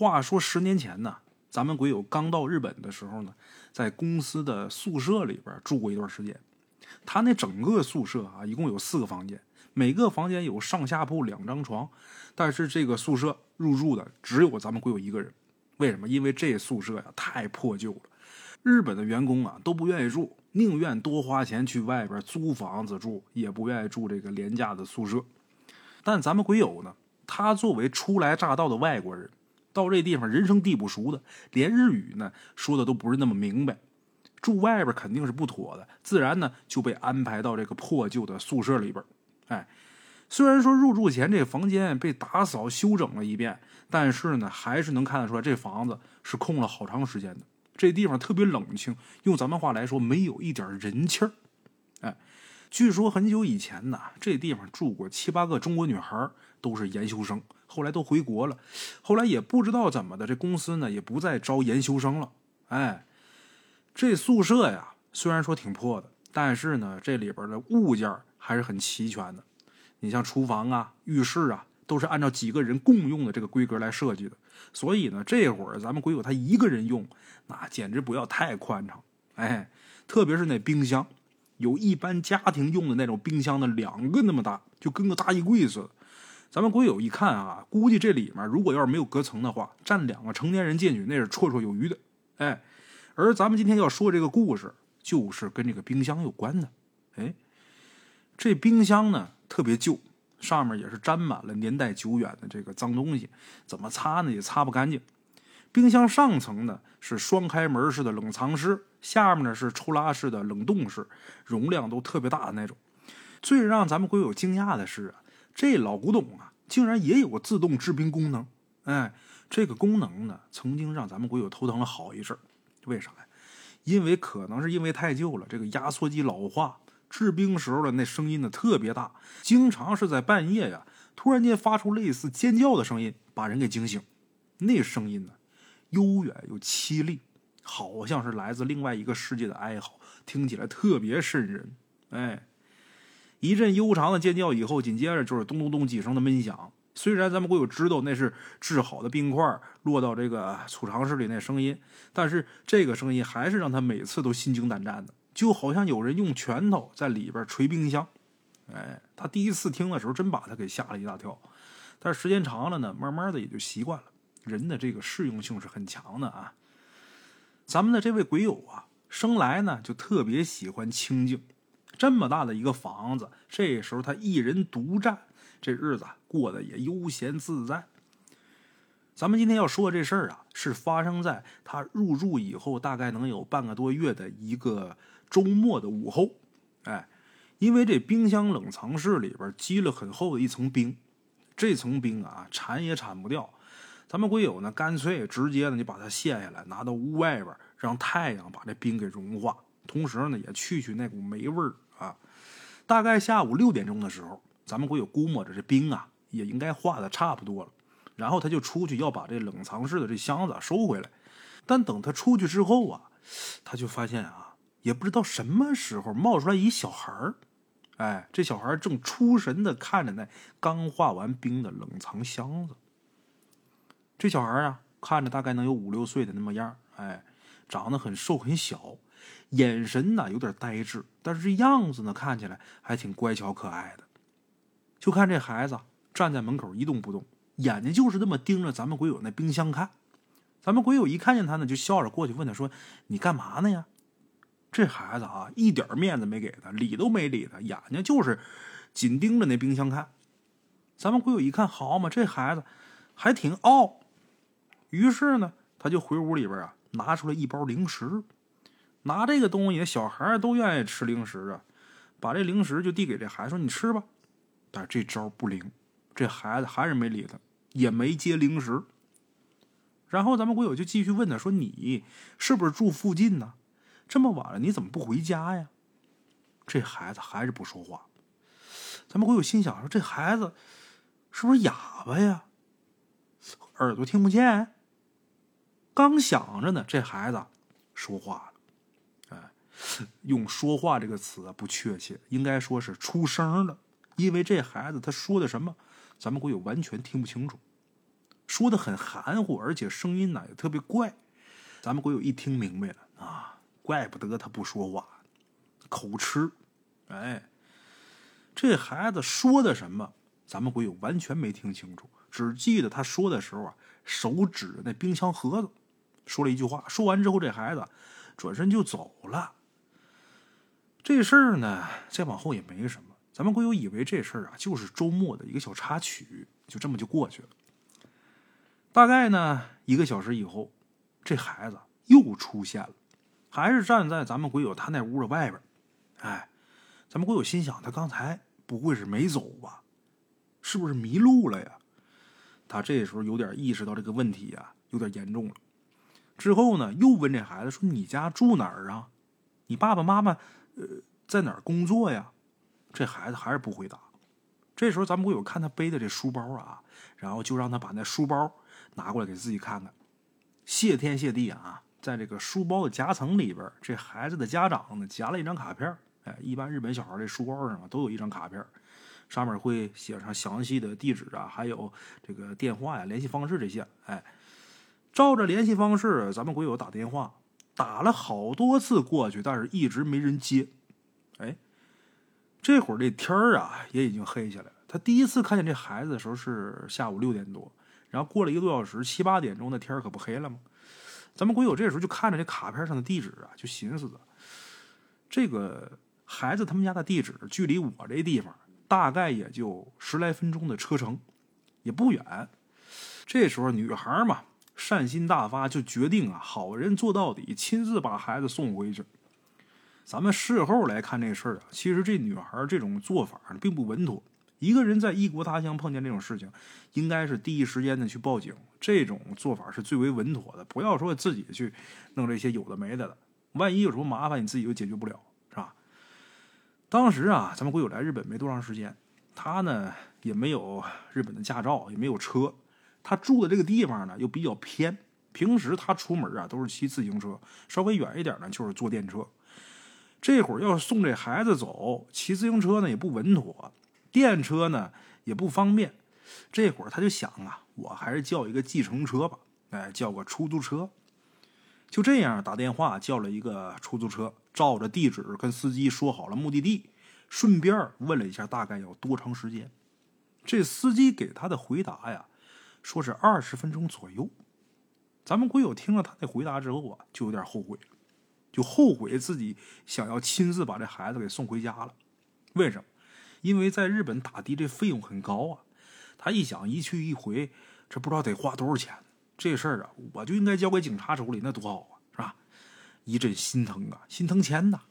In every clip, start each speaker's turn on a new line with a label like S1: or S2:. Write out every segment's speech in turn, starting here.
S1: 话说十年前呢，咱们鬼友刚到日本的时候呢，在公司的宿舍里边住过一段时间。他那整个宿舍啊，一共有四个房间，每个房间有上下铺两张床，但是这个宿舍入住的只有咱们鬼友一个人。为什么？因为这宿舍呀太破旧了，日本的员工啊都不愿意住，宁愿多花钱去外边租房子住，也不愿意住这个廉价的宿舍。但咱们鬼友呢，他作为初来乍到的外国人，到这地方人生地不熟的，连日语呢说的都不是那么明白，住外边肯定是不妥的，自然呢就被安排到这个破旧的宿舍里边。哎，虽然说入住前这房间被打扫修整了一遍。但是呢，还是能看得出来，这房子是空了好长时间的。这地方特别冷清，用咱们话来说，没有一点人气儿。哎，据说很久以前呢，这地方住过七八个中国女孩，都是研修生，后来都回国了。后来也不知道怎么的，这公司呢也不再招研修生了。哎，这宿舍呀，虽然说挺破的，但是呢，这里边的物件还是很齐全的。你像厨房啊、浴室啊。都是按照几个人共用的这个规格来设计的，所以呢，这会儿咱们鬼友他一个人用，那简直不要太宽敞。哎，特别是那冰箱，有一般家庭用的那种冰箱的两个那么大，就跟个大衣柜似的。咱们鬼友一看啊，估计这里面如果要是没有隔层的话，站两个成年人进去那是绰绰有余的。哎，而咱们今天要说这个故事，就是跟这个冰箱有关的。哎，这冰箱呢特别旧。上面也是沾满了年代久远的这个脏东西，怎么擦呢也擦不干净。冰箱上层呢是双开门式的冷藏室，下面呢是抽拉式的冷冻式，容量都特别大的那种。最让咱们鬼友惊讶的是啊，这老古董啊竟然也有个自动制冰功能。哎，这个功能呢曾经让咱们鬼友头疼了好一阵为啥呀？因为可能是因为太旧了，这个压缩机老化。制冰时候的那声音呢特别大，经常是在半夜呀，突然间发出类似尖叫的声音，把人给惊醒。那声音呢，悠远又凄厉，好像是来自另外一个世界的哀嚎，听起来特别瘆人。哎，一阵悠长的尖叫以后，紧接着就是咚咚咚几声的闷响。虽然咱们会有知道那是制好的冰块落到这个储藏室里那声音，但是这个声音还是让他每次都心惊胆战的。就好像有人用拳头在里边捶冰箱，哎，他第一次听的时候真把他给吓了一大跳，但是时间长了呢，慢慢的也就习惯了。人的这个适用性是很强的啊。咱们的这位鬼友啊，生来呢就特别喜欢清静，这么大的一个房子，这时候他一人独占，这日子过得也悠闲自在。咱们今天要说的这事儿啊，是发生在他入住以后，大概能有半个多月的一个。周末的午后，哎，因为这冰箱冷藏室里边积了很厚的一层冰，这层冰啊铲也铲不掉。咱们鬼友呢，干脆直接呢就把它卸下来，拿到屋外边，让太阳把这冰给融化，同时呢也去去那股霉味儿啊。大概下午六点钟的时候，咱们鬼友估摸着这冰啊也应该化的差不多了，然后他就出去要把这冷藏室的这箱子收回来。但等他出去之后啊，他就发现啊。也不知道什么时候冒出来一小孩儿，哎，这小孩正出神的看着那刚化完冰的冷藏箱子。这小孩啊，看着大概能有五六岁的那么样哎，长得很瘦很小，眼神呢有点呆滞，但是这样子呢看起来还挺乖巧可爱的。就看这孩子站在门口一动不动，眼睛就是这么盯着咱们鬼友那冰箱看。咱们鬼友一看见他呢，就笑着过去问他说：“你干嘛呢呀？”这孩子啊，一点面子没给他，理都没理他，眼睛就是紧盯着那冰箱看。咱们鬼友一看，好嘛，这孩子还挺傲。于是呢，他就回屋里边啊，拿出来一包零食。拿这个东西，小孩都愿意吃零食啊，把这零食就递给这孩子说：“你吃吧。”但这招不灵，这孩子还是没理他，也没接零食。然后咱们鬼友就继续问他说：“你是不是住附近呢？”这么晚了，你怎么不回家呀？这孩子还是不说话。咱们会有心想说，这孩子是不是哑巴呀？耳朵听不见？刚想着呢，这孩子说话了。哎，用“说话”这个词不确切，应该说是出声了。因为这孩子他说的什么，咱们会有完全听不清楚。说的很含糊，而且声音呢也特别怪。咱们鬼友一听明白了啊，怪不得他不说话，口吃。哎，这孩子说的什么？咱们鬼友完全没听清楚，只记得他说的时候啊，手指那冰箱盒子，说了一句话。说完之后，这孩子转身就走了。这事儿呢，再往后也没什么。咱们鬼友以为这事儿啊，就是周末的一个小插曲，就这么就过去了。大概呢，一个小时以后，这孩子又出现了，还是站在咱们鬼友他那屋的外边。哎。咱们鬼友心想，他刚才不会是没走吧？是不是迷路了呀？他这时候有点意识到这个问题呀，有点严重了。之后呢，又问这孩子说：“你家住哪儿啊？你爸爸妈妈呃在哪儿工作呀？”这孩子还是不回答。这时候咱们会有看他背的这书包啊，然后就让他把那书包拿过来给自己看看。谢天谢地啊，在这个书包的夹层里边，这孩子的家长呢夹了一张卡片。哎，一般日本小孩这书包上啊都有一张卡片，上面会写上详细的地址啊，还有这个电话呀、联系方式这些。哎，照着联系方式，咱们鬼友打电话，打了好多次过去，但是一直没人接。哎，这会儿这天儿啊也已经黑下来了。他第一次看见这孩子的时候是下午六点多，然后过了一个多小时，七八点钟的天儿可不黑了吗？咱们鬼友这时候就看着这卡片上的地址啊，就寻思着这个。孩子他们家的地址距离我这地方大概也就十来分钟的车程，也不远。这时候女孩嘛，善心大发，就决定啊，好人做到底，亲自把孩子送回去。咱们事后来看这事儿啊，其实这女孩这种做法并不稳妥。一个人在异国他乡碰见这种事情，应该是第一时间的去报警，这种做法是最为稳妥的。不要说自己去弄这些有的没的的，万一有什么麻烦，你自己又解决不了。是吧当时啊，咱们鬼友来日本没多长时间，他呢也没有日本的驾照，也没有车，他住的这个地方呢又比较偏，平时他出门啊都是骑自行车，稍微远一点呢就是坐电车。这会儿要送这孩子走，骑自行车呢也不稳妥，电车呢也不方便。这会儿他就想啊，我还是叫一个计程车吧，哎，叫个出租车。就这样打电话叫了一个出租车。照着地址跟司机说好了目的地，顺便问了一下大概要多长时间。这司机给他的回答呀，说是二十分钟左右。咱们鬼友听了他那回答之后啊，就有点后悔了，就后悔自己想要亲自把这孩子给送回家了。为什么？因为在日本打的这费用很高啊。他一想一去一回，这不知道得花多少钱。这事儿啊，我就应该交给警察手里，那多好啊！是吧一阵心疼啊，心疼钱呐，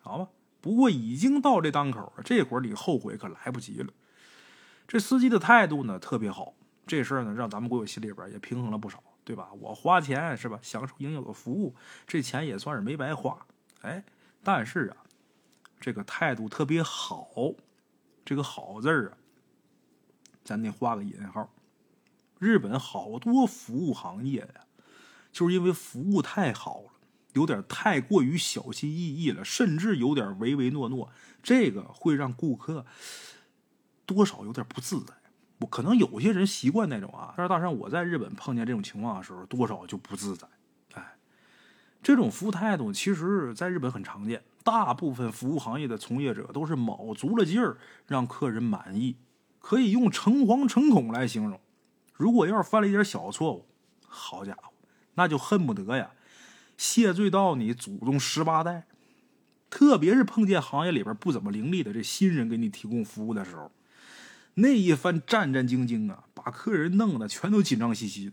S1: 好吧。不过已经到这当口了，这会儿你后悔可来不及了。这司机的态度呢特别好，这事儿呢让咱们国友心里边也平衡了不少，对吧？我花钱是吧，享受应有的服务，这钱也算是没白花。哎，但是啊，这个态度特别好，这个好字儿啊，咱得画个引号。日本好多服务行业呀，就是因为服务太好了。有点太过于小心翼翼了，甚至有点唯唯诺诺，这个会让顾客多少有点不自在。我可能有些人习惯那种啊，但是大山我在日本碰见这种情况的时候，多少就不自在。哎，这种服务态度其实在日本很常见，大部分服务行业的从业者都是卯足了劲儿让客人满意，可以用诚惶诚恐来形容。如果要是犯了一点小错误，好家伙，那就恨不得呀。谢罪到你祖宗十八代，特别是碰见行业里边不怎么伶俐的这新人给你提供服务的时候，那一番战战兢兢啊，把客人弄得全都紧张兮兮。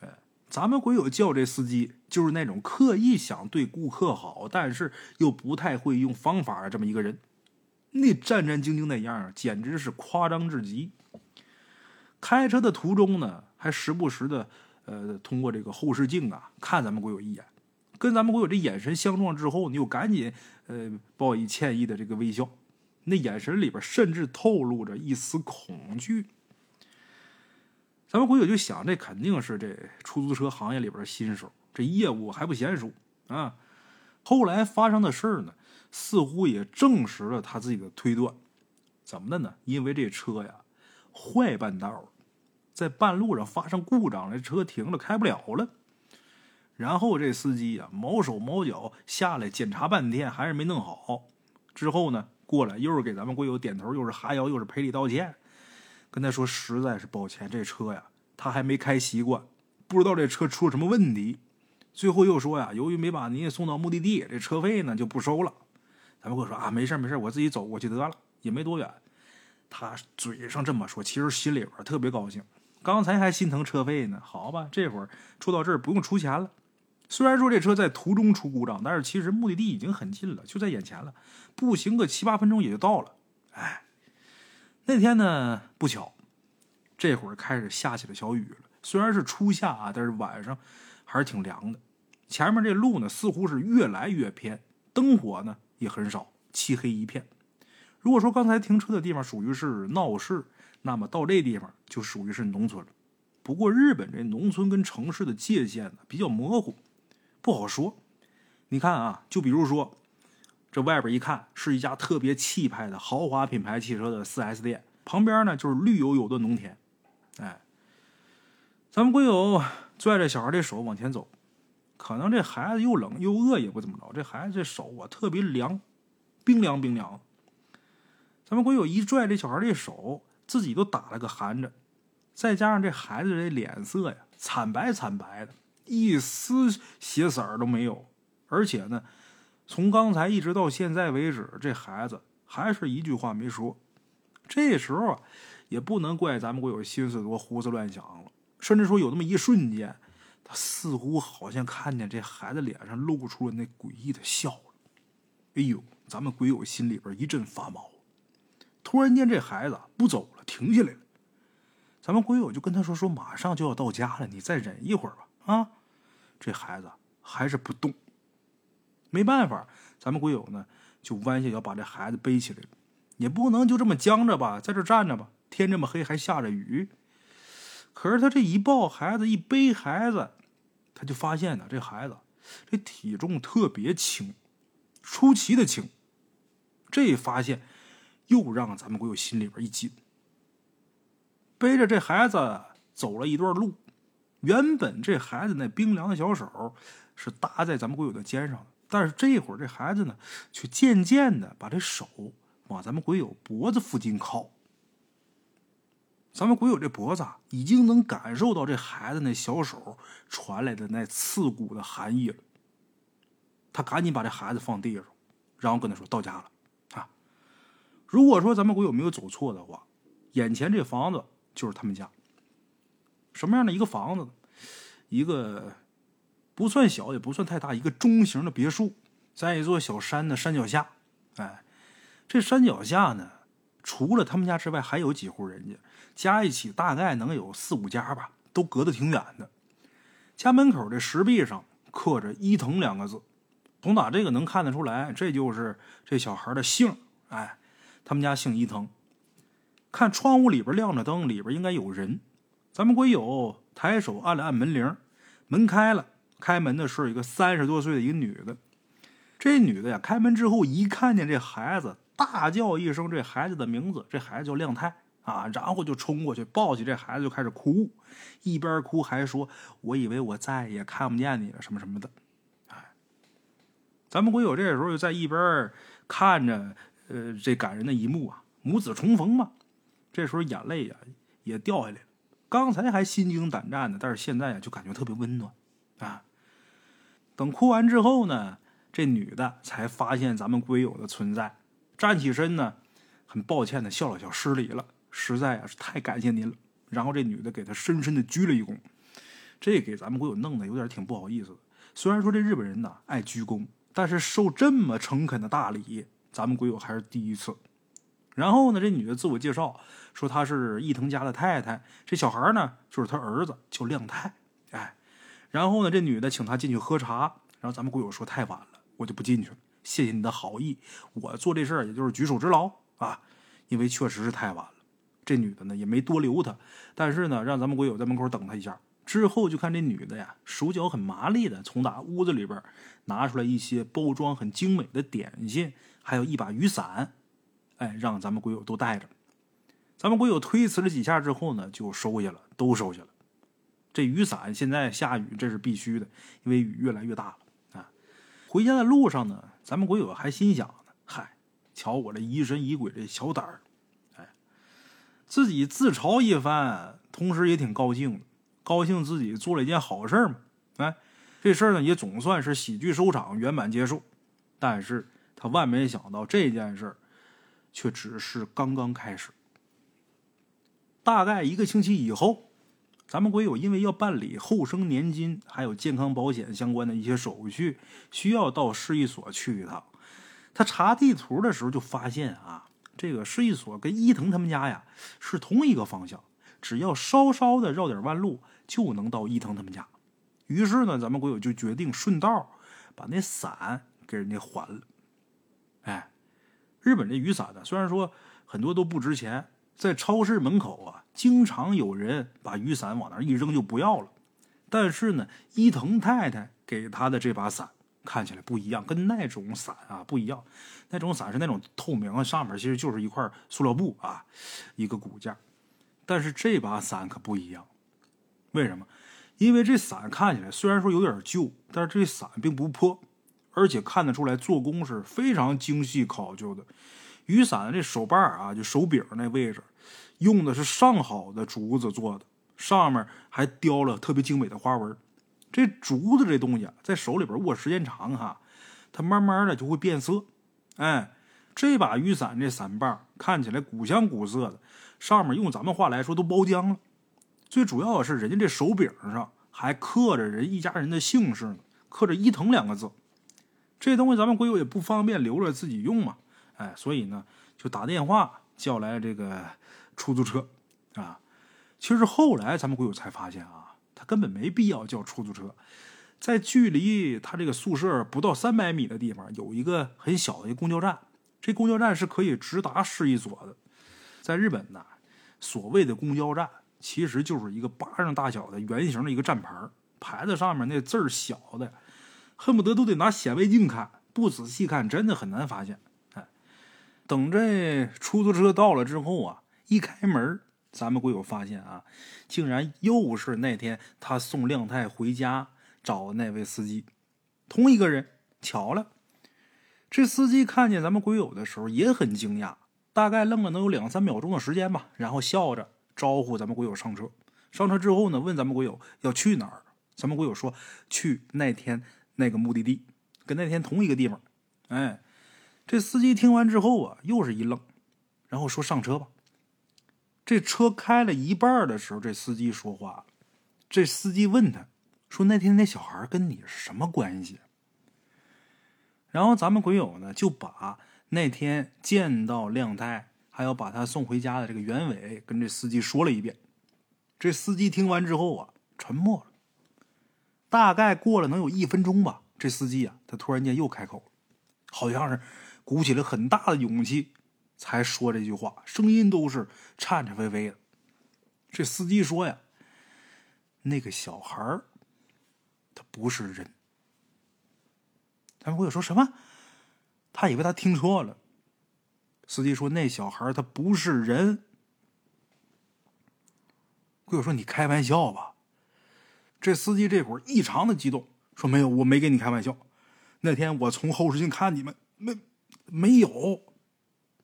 S1: 哎，咱们鬼友叫这司机就是那种刻意想对顾客好，但是又不太会用方法的这么一个人。那战战兢兢那样简直是夸张至极。开车的途中呢，还时不时的呃通过这个后视镜啊看咱们鬼友一眼。跟咱们鬼友这眼神相撞之后，你就赶紧呃报以歉意的这个微笑，那眼神里边甚至透露着一丝恐惧。咱们回友就想，这肯定是这出租车行业里边新手，这业务还不娴熟啊。后来发生的事儿呢，似乎也证实了他自己的推断。怎么的呢？因为这车呀坏半道在半路上发生故障，这车停了，开不了了。然后这司机呀，毛手毛脚下来检查半天，还是没弄好。之后呢，过来又是给咱们贵友点头，又是哈腰，又是赔礼道歉，跟他说实在是抱歉，这车呀，他还没开习惯，不知道这车出了什么问题。最后又说呀，由于没把您送到目的地，这车费呢就不收了。咱们贵说啊，没事没事，我自己走过去得了，也没多远。他嘴上这么说，其实心里边特别高兴。刚才还心疼车费呢，好吧，这会儿出到这儿不用出钱了。虽然说这车在途中出故障，但是其实目的地已经很近了，就在眼前了，步行个七八分钟也就到了。哎，那天呢不巧，这会儿开始下起了小雨了。虽然是初夏啊，但是晚上还是挺凉的。前面这路呢似乎是越来越偏，灯火呢也很少，漆黑一片。如果说刚才停车的地方属于是闹市，那么到这地方就属于是农村了。不过日本这农村跟城市的界限呢比较模糊。不好说，你看啊，就比如说，这外边一看是一家特别气派的豪华品牌汽车的四 S 店，旁边呢就是绿油油的农田。哎，咱们贵友拽着小孩的手往前走，可能这孩子又冷又饿也不怎么着，这孩子这手啊特别凉，冰凉冰凉。咱们贵友一拽这小孩的手，自己都打了个寒颤，再加上这孩子这脸色呀惨白惨白的。一丝血色儿都没有，而且呢，从刚才一直到现在为止，这孩子还是一句话没说。这时候啊，也不能怪咱们国友心思多、胡思乱想了。甚至说有那么一瞬间，他似乎好像看见这孩子脸上露出了那诡异的笑容。哎呦，咱们鬼友心里边一阵发毛。突然间，这孩子不走了，停下来了。咱们鬼友就跟他说：“说马上就要到家了，你再忍一会儿吧。”啊，这孩子还是不动。没办法，咱们鬼友呢就弯下腰把这孩子背起来。也不能就这么僵着吧，在这站着吧。天这么黑，还下着雨。可是他这一抱孩子，一背孩子，他就发现呢，这孩子这体重特别轻，出奇的轻。这发现又让咱们鬼友心里边一紧。背着这孩子走了一段路。原本这孩子那冰凉的小手是搭在咱们鬼友的肩上的，但是这一会儿这孩子呢，却渐渐的把这手往咱们鬼友脖子附近靠。咱们鬼友这脖子已经能感受到这孩子那小手传来的那刺骨的寒意了。他赶紧把这孩子放地上，然后跟他说：“到家了啊！如果说咱们鬼友没有走错的话，眼前这房子就是他们家。”什么样的一个房子？一个不算小也不算太大，一个中型的别墅，在一座小山的山脚下。哎，这山脚下呢，除了他们家之外，还有几户人家，加一起大概能有四五家吧，都隔得挺远的。家门口的石壁上刻着“伊藤”两个字，从打这个能看得出来，这就是这小孩的姓。哎，他们家姓伊藤。看窗户里边亮着灯，里边应该有人。咱们鬼友抬手按了按门铃，门开了。开门的是一个三十多岁的一个女的。这女的呀，开门之后一看见这孩子，大叫一声这孩子的名字，这孩子叫亮太啊，然后就冲过去抱起这孩子就开始哭，一边哭还说：“我以为我再也看不见你了，什么什么的。”哎，咱们鬼友这时候就在一边看着，呃，这感人的一幕啊，母子重逢嘛。这时候眼泪呀也掉下来了。刚才还心惊胆战的，但是现在啊就感觉特别温暖，啊！等哭完之后呢，这女的才发现咱们龟友的存在，站起身呢，很抱歉的笑了笑，失礼了，实在啊是太感谢您了。然后这女的给他深深的鞠了一躬，这给咱们龟友弄得有点挺不好意思的。虽然说这日本人呢爱鞠躬，但是受这么诚恳的大礼，咱们龟友还是第一次。然后呢，这女的自我介绍说她是伊藤家的太太，这小孩呢就是他儿子，叫亮太。哎，然后呢，这女的请他进去喝茶。然后咱们鬼友说太晚了，我就不进去了。谢谢你的好意，我做这事也就是举手之劳啊，因为确实是太晚了。这女的呢也没多留他，但是呢让咱们鬼友在门口等他一下。之后就看这女的呀，手脚很麻利的从打屋子里边拿出来一些包装很精美的点心，还有一把雨伞。哎，让咱们鬼友都带着。咱们鬼友推辞了几下之后呢，就收下了，都收下了。这雨伞现在下雨这是必须的，因为雨越来越大了啊。回家的路上呢，咱们鬼友还心想呢：嗨，瞧我这疑神疑鬼这小胆儿，哎，自己自嘲一番，同时也挺高兴的，高兴自己做了一件好事嘛。哎，这事儿呢也总算是喜剧收场，圆满结束。但是他万没想到，这件事却只是刚刚开始。大概一个星期以后，咱们鬼友因为要办理后生年金还有健康保险相关的一些手续，需要到市一所去一趟。他查地图的时候就发现啊，这个市一所跟伊藤他们家呀是同一个方向，只要稍稍的绕点弯路就能到伊藤他们家。于是呢，咱们鬼友就决定顺道把那伞给人家还了。哎，日本这雨伞呢，虽然说很多都不值钱。在超市门口啊，经常有人把雨伞往那一扔就不要了。但是呢，伊藤太太给他的这把伞看起来不一样，跟那种伞啊不一样。那种伞是那种透明的，上面其实就是一块塑料布啊，一个骨架。但是这把伞可不一样，为什么？因为这伞看起来虽然说有点旧，但是这伞并不破，而且看得出来做工是非常精细考究的。雨伞这手把啊，就手柄那位置，用的是上好的竹子做的，上面还雕了特别精美的花纹。这竹子这东西啊，在手里边握时间长哈，它慢慢的就会变色。哎，这把雨伞这伞把看起来古香古色的，上面用咱们话来说都包浆了。最主要的是，人家这手柄上还刻着人一家人的姓氏呢，刻着伊藤两个字。这东西咱们鬼友也不方便留着自己用嘛。哎，所以呢，就打电话叫来这个出租车，啊，其实后来咱们鬼友才发现啊，他根本没必要叫出租车，在距离他这个宿舍不到三百米的地方，有一个很小的一个公交站，这公交站是可以直达市一所的。在日本呢，所谓的公交站其实就是一个巴掌大小的圆形的一个站牌，牌子上面那字儿小的，恨不得都得拿显微镜看，不仔细看真的很难发现。等这出租车到了之后啊，一开门，咱们鬼友发现啊，竟然又是那天他送亮太回家找那位司机，同一个人。巧了，这司机看见咱们鬼友的时候也很惊讶，大概愣了能有两三秒钟的时间吧，然后笑着招呼咱们鬼友上车。上车之后呢，问咱们鬼友要去哪儿，咱们鬼友说去那天那个目的地，跟那天同一个地方。哎。这司机听完之后啊，又是一愣，然后说：“上车吧。”这车开了一半的时候，这司机说话这司机问他说：“那天那小孩跟你是什么关系？”然后咱们鬼友呢，就把那天见到亮太，还要把他送回家的这个原委跟这司机说了一遍。这司机听完之后啊，沉默了。大概过了能有一分钟吧，这司机啊，他突然间又开口，好像是。鼓起了很大的勇气，才说这句话，声音都是颤颤巍巍的。这司机说呀：“那个小孩，他不是人。”咱们鬼友说什么？他以为他听错了。司机说：“那小孩他不是人。”鬼友说：“你开玩笑吧？”这司机这会儿异常的激动，说：“没有，我没跟你开玩笑。那天我从后视镜看你们，没。”没有，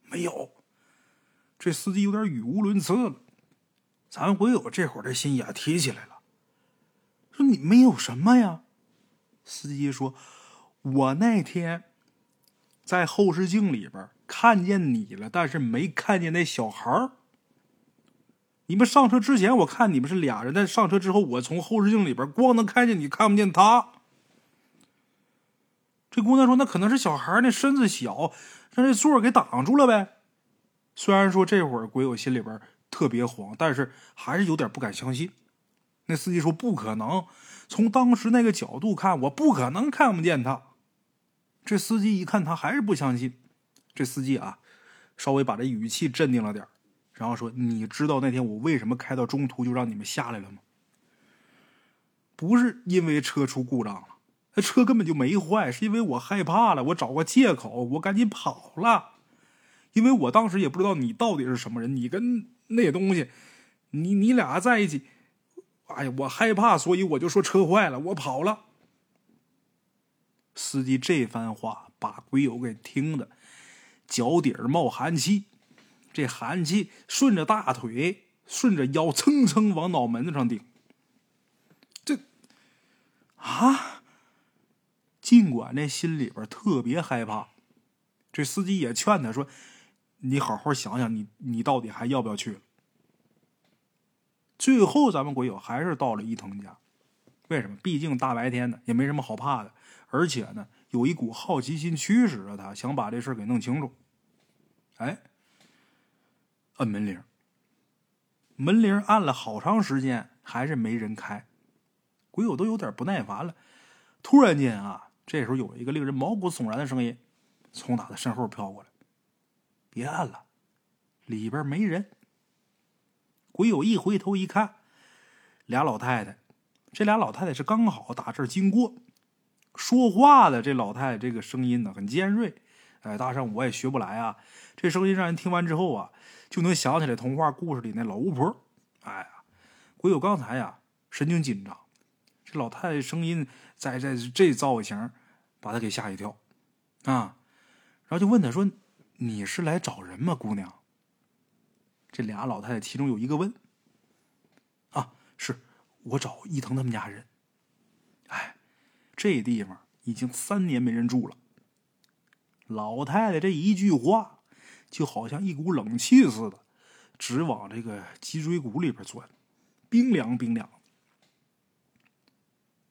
S1: 没有。这司机有点语无伦次了。咱鬼友这会儿这心也提起来了，说你没有什么呀？司机说：“我那天在后视镜里边看见你了，但是没看见那小孩儿。你们上车之前，我看你们是俩人，但上车之后，我从后视镜里边光能看见你，看不见他。”这姑娘说：“那可能是小孩那身子小，让这座给挡住了呗。”虽然说这会儿鬼友心里边特别慌，但是还是有点不敢相信。那司机说：“不可能，从当时那个角度看，我不可能看不见他。”这司机一看他还是不相信。这司机啊，稍微把这语气镇定了点然后说：“你知道那天我为什么开到中途就让你们下来了吗？不是因为车出故障了。”那车根本就没坏，是因为我害怕了，我找个借口，我赶紧跑了。因为我当时也不知道你到底是什么人，你跟那东西，你你俩在一起，哎呀，我害怕，所以我就说车坏了，我跑了。司机这番话把鬼友给听的脚底儿冒寒气，这寒气顺着大腿、顺着腰蹭蹭往脑门子上顶。这啊，尽管这心里边特别害怕，这司机也劝他说：“你好好想想，你你到底还要不要去了？”最后，咱们鬼友还是到了伊藤家。为什么？毕竟大白天的，也没什么好怕的。而且呢，有一股好奇心驱使着他，想把这事给弄清楚。哎，摁门铃，门铃按了好长时间，还是没人开。鬼友都有点不耐烦了。突然间啊，这时候有一个令人毛骨悚然的声音从他的身后飘过来：“别按了，里边没人。”鬼友一回头一看，俩老太太。这俩老太太是刚好打这儿经过。说话的这老太太，这个声音呢很尖锐，哎，大圣我也学不来啊。这声音让人听完之后啊，就能想起来童话故事里那老巫婆。哎呀，鬼友刚才呀神经紧张，这老太太声音在在这造型，把他给吓一跳啊。然后就问他说：“你是来找人吗，姑娘？”这俩老太太其中有一个问：“啊，是我找伊藤他们家人。”哎。这地方已经三年没人住了。老太太这一句话，就好像一股冷气似的，直往这个脊椎骨里边钻，冰凉冰凉。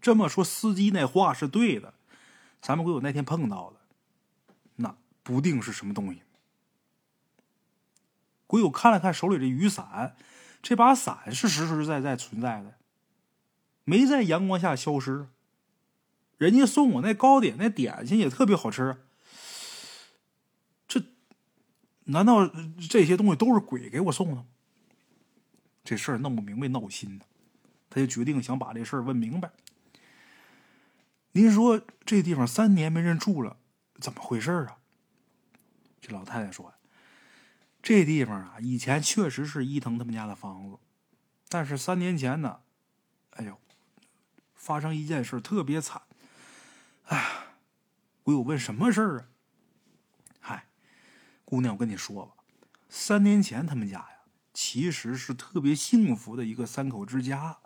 S1: 这么说，司机那话是对的。咱们鬼友那天碰到的，那不定是什么东西。鬼友看了看手里这雨伞，这把伞是实实在在存在的，没在阳光下消失。人家送我那糕点、那点心也特别好吃，这难道这些东西都是鬼给我送的？这事儿弄不明白，闹心的，他就决定想把这事儿问明白。您说这地方三年没人住了，怎么回事啊？这老太太说：“这地方啊，以前确实是伊藤他们家的房子，但是三年前呢，哎呦，发生一件事特别惨。”哎呀，我有问什么事儿啊？姑娘，我跟你说吧，三年前他们家呀，其实是特别幸福的一个三口之家。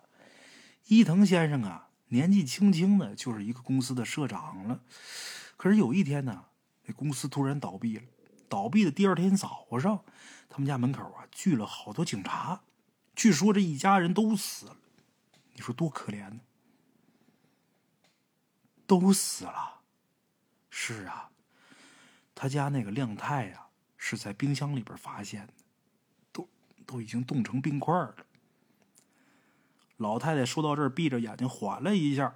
S1: 伊藤先生啊，年纪轻轻的，就是一个公司的社长了。可是有一天呢，那公司突然倒闭了。倒闭的第二天早上，他们家门口啊，聚了好多警察。据说这一家人都死了，你说多可怜呢？都死了，是啊，他家那个亮太呀，是在冰箱里边发现的，都都已经冻成冰块了。老太太说到这儿，闭着眼睛缓了一下，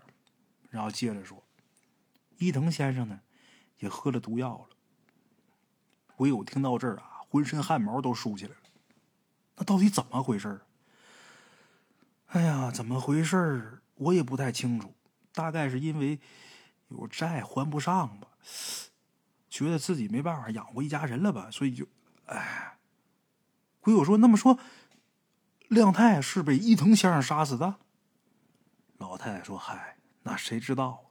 S1: 然后接着说：“伊藤先生呢，也喝了毒药了。”唯有听到这儿啊，浑身汗毛都竖起来了。那到底怎么回事哎呀，怎么回事我也不太清楚，大概是因为。有债还不上吧？觉得自己没办法养活一家人了吧？所以就，哎，鬼友说：“那么说，亮太是被伊藤先生杀死的？”老太太说：“嗨，那谁知道？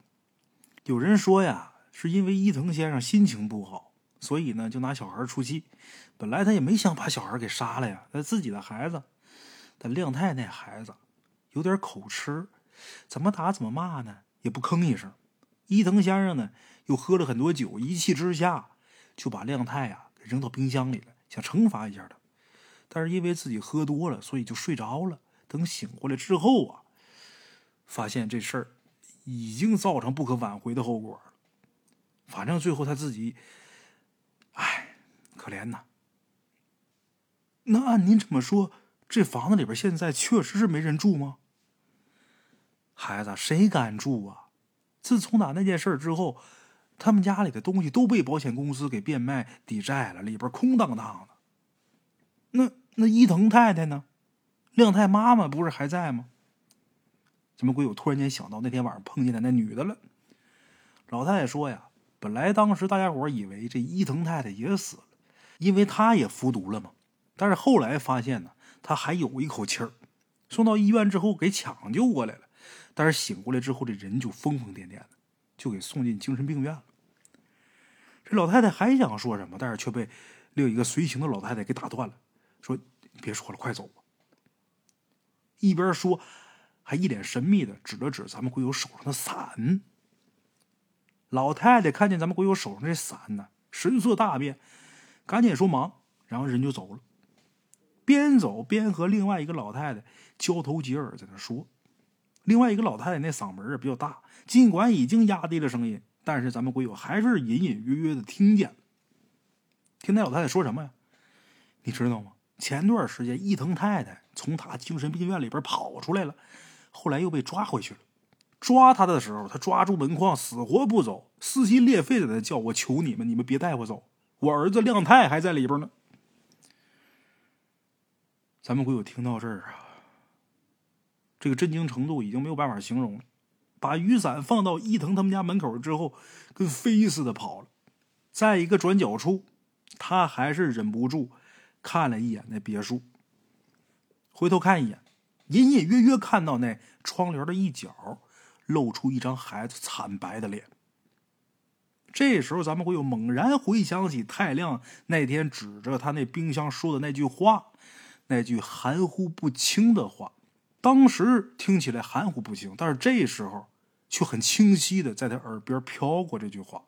S1: 有人说呀，是因为伊藤先生心情不好，所以呢就拿小孩出气。本来他也没想把小孩给杀了呀，他自己的孩子。但亮太那孩子有点口吃，怎么打怎么骂呢，也不吭一声。”伊藤先生呢，又喝了很多酒，一气之下就把亮太啊给扔到冰箱里了，想惩罚一下他。但是因为自己喝多了，所以就睡着了。等醒过来之后啊，发现这事儿已经造成不可挽回的后果了。反正最后他自己，哎，可怜呐。那按您这么说，这房子里边现在确实是没人住吗？孩子，谁敢住啊？自从打那件事之后，他们家里的东西都被保险公司给变卖抵债了，里边空荡荡的。那那伊藤太太呢？亮太妈妈不是还在吗？怎么鬼友突然间想到那天晚上碰见的那女的了？老太太说呀，本来当时大家伙以为这伊藤太太也死了，因为她也服毒了嘛。但是后来发现呢，他还有一口气儿。送到医院之后给抢救过来了，但是醒过来之后这人就疯疯癫癫的，就给送进精神病院了。这老太太还想说什么，但是却被另一个随行的老太太给打断了，说：“别说了，快走吧。”一边说，还一脸神秘的指了指咱们鬼友手上的伞。老太太看见咱们鬼友手上这伞呢，神色大变，赶紧说忙，然后人就走了。边走边和另外一个老太太交头接耳，在那说。另外一个老太太那嗓门儿比较大，尽管已经压低了声音，但是咱们鬼友还是隐隐约约的听见。听那老太太说什么呀？你知道吗？前段时间伊藤太太从她精神病院里边跑出来了，后来又被抓回去了。抓她的时候，她抓住门框，死活不走，撕心裂肺的在叫：“我求你们，你们别带我走，我儿子亮太还在里边呢。”咱们鬼友听到这儿啊，这个震惊程度已经没有办法形容了。把雨伞放到伊藤他们家门口之后，跟飞似的跑了。在一个转角处，他还是忍不住看了一眼那别墅。回头看一眼，隐隐约约看到那窗帘的一角露出一张孩子惨白的脸。这时候，咱们会有猛然回想起太亮那天指着他那冰箱说的那句话。那句含糊不清的话，当时听起来含糊不清，但是这时候却很清晰的在他耳边飘过这句话。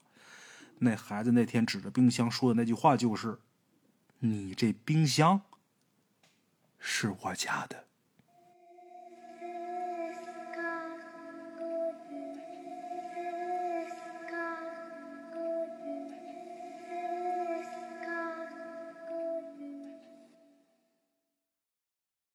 S1: 那孩子那天指着冰箱说的那句话就是：“你这冰箱是我家的。”